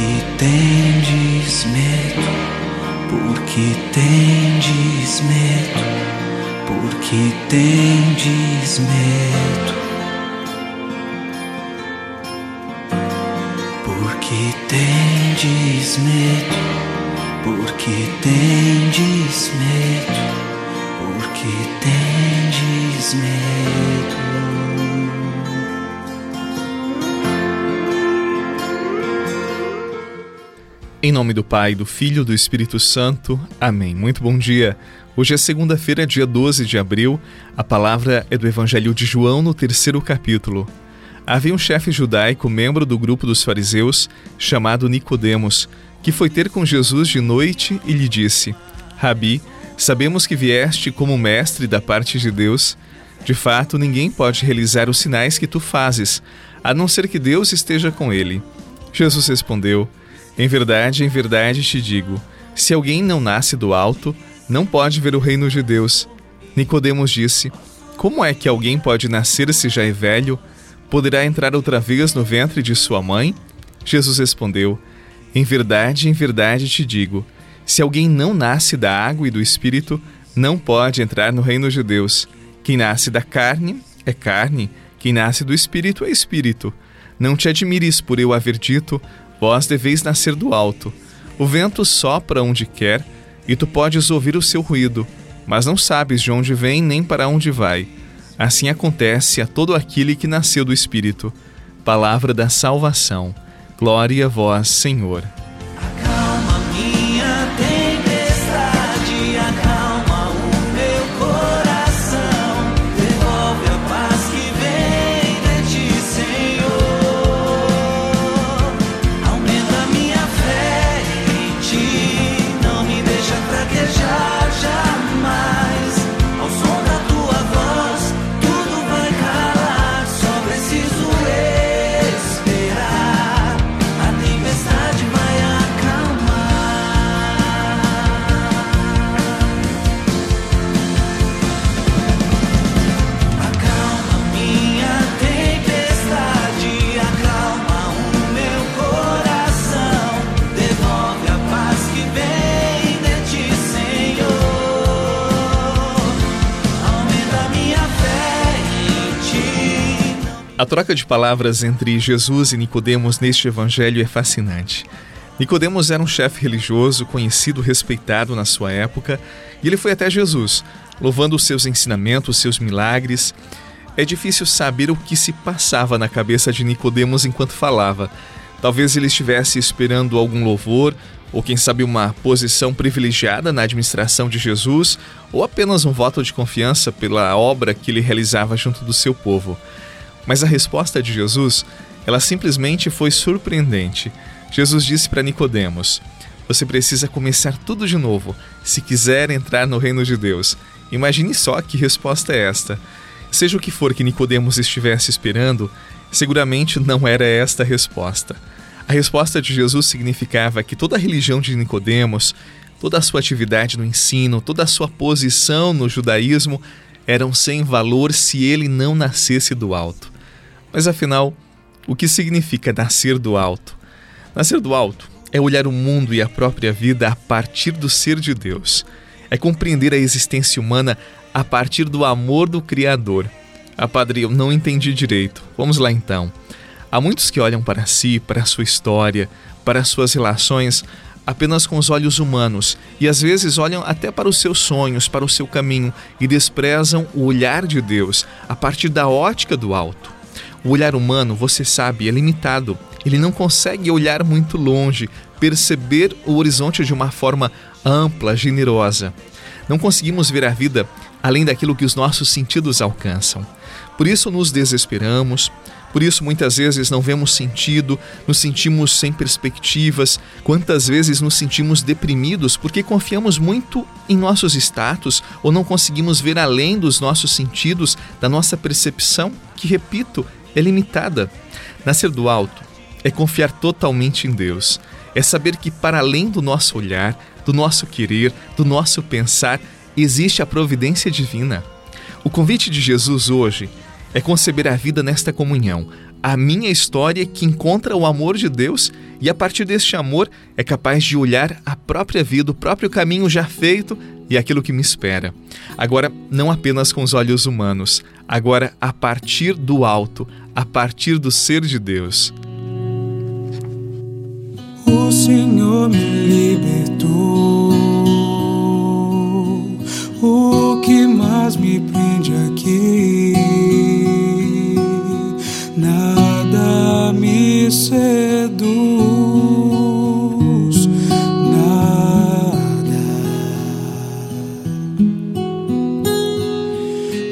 que tendes medo? Por que tendes medo? Por que tendes medo? Por que tendes medo? Por que tendes medo? Por que tendes medo? Em nome do Pai, do Filho e do Espírito Santo. Amém. Muito bom dia. Hoje é segunda-feira, dia 12 de abril. A palavra é do Evangelho de João, no terceiro capítulo. Havia um chefe judaico, membro do grupo dos fariseus, chamado Nicodemos, que foi ter com Jesus de noite e lhe disse: Rabi, sabemos que vieste como mestre da parte de Deus. De fato, ninguém pode realizar os sinais que tu fazes, a não ser que Deus esteja com ele. Jesus respondeu: em verdade, em verdade te digo: se alguém não nasce do alto, não pode ver o reino de Deus. Nicodemos disse: Como é que alguém pode nascer se já é velho? Poderá entrar outra vez no ventre de sua mãe? Jesus respondeu: Em verdade, em verdade te digo: se alguém não nasce da água e do espírito, não pode entrar no reino de Deus. Quem nasce da carne é carne, quem nasce do espírito é espírito. Não te admires por eu haver dito: Vós deveis nascer do alto. O vento sopra onde quer, e tu podes ouvir o seu ruído, mas não sabes de onde vem nem para onde vai. Assim acontece a todo aquele que nasceu do Espírito. Palavra da salvação. Glória a vós, Senhor. A troca de palavras entre Jesus e Nicodemos neste evangelho é fascinante. Nicodemos era um chefe religioso conhecido, respeitado na sua época, e ele foi até Jesus, louvando os seus ensinamentos, seus milagres. É difícil saber o que se passava na cabeça de Nicodemos enquanto falava. Talvez ele estivesse esperando algum louvor, ou quem sabe uma posição privilegiada na administração de Jesus, ou apenas um voto de confiança pela obra que ele realizava junto do seu povo. Mas a resposta de Jesus, ela simplesmente foi surpreendente. Jesus disse para Nicodemos: Você precisa começar tudo de novo se quiser entrar no reino de Deus. Imagine só que resposta é esta. Seja o que for que Nicodemos estivesse esperando, seguramente não era esta a resposta. A resposta de Jesus significava que toda a religião de Nicodemos, toda a sua atividade no ensino, toda a sua posição no judaísmo eram sem valor se ele não nascesse do alto. Mas afinal, o que significa nascer do alto? Nascer do alto é olhar o mundo e a própria vida a partir do ser de Deus. É compreender a existência humana a partir do amor do Criador. Ah, padre, eu não entendi direito. Vamos lá então. Há muitos que olham para si, para a sua história, para as suas relações apenas com os olhos humanos e às vezes olham até para os seus sonhos, para o seu caminho e desprezam o olhar de Deus a partir da ótica do alto. O olhar humano, você sabe, é limitado. Ele não consegue olhar muito longe, perceber o horizonte de uma forma ampla, generosa. Não conseguimos ver a vida além daquilo que os nossos sentidos alcançam. Por isso nos desesperamos, por isso, muitas vezes não vemos sentido, nos sentimos sem perspectivas, quantas vezes nos sentimos deprimidos porque confiamos muito em nossos status ou não conseguimos ver além dos nossos sentidos, da nossa percepção, que, repito, é limitada. Nascer do alto é confiar totalmente em Deus, é saber que, para além do nosso olhar, do nosso querer, do nosso pensar, existe a providência divina. O convite de Jesus hoje é conceber a vida nesta comunhão, a minha história que encontra o amor de Deus e a partir deste amor é capaz de olhar a própria vida, o próprio caminho já feito e aquilo que me espera. Agora, não apenas com os olhos humanos, agora a partir do alto, a partir do ser de Deus. O Senhor me.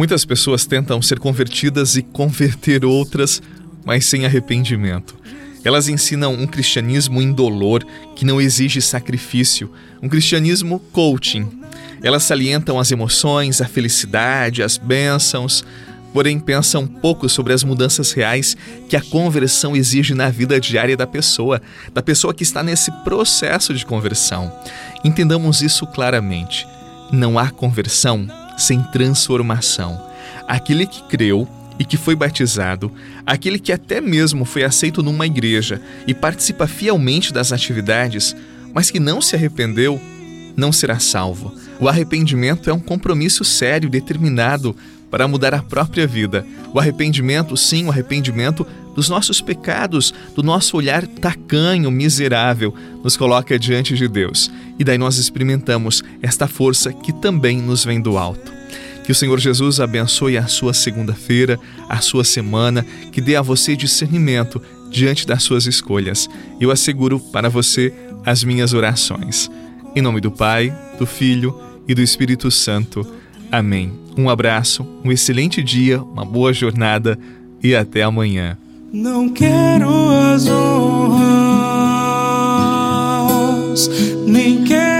Muitas pessoas tentam ser convertidas e converter outras, mas sem arrependimento. Elas ensinam um cristianismo indolor que não exige sacrifício, um cristianismo coaching. Elas salientam as emoções, a felicidade, as bênçãos, porém pensam pouco sobre as mudanças reais que a conversão exige na vida diária da pessoa, da pessoa que está nesse processo de conversão. Entendamos isso claramente. Não há conversão sem transformação. Aquele que creu e que foi batizado, aquele que até mesmo foi aceito numa igreja e participa fielmente das atividades, mas que não se arrependeu, não será salvo. O arrependimento é um compromisso sério, determinado para mudar a própria vida. O arrependimento, sim, o arrependimento dos nossos pecados, do nosso olhar tacanho, miserável, nos coloca diante de Deus. E daí nós experimentamos esta força que também nos vem do alto. Que o Senhor Jesus abençoe a sua segunda-feira, a sua semana, que dê a você discernimento diante das suas escolhas. Eu asseguro para você as minhas orações. Em nome do Pai, do Filho e do Espírito Santo. Amém. Um abraço, um excelente dia, uma boa jornada e até amanhã. Não quero as honras, nem quero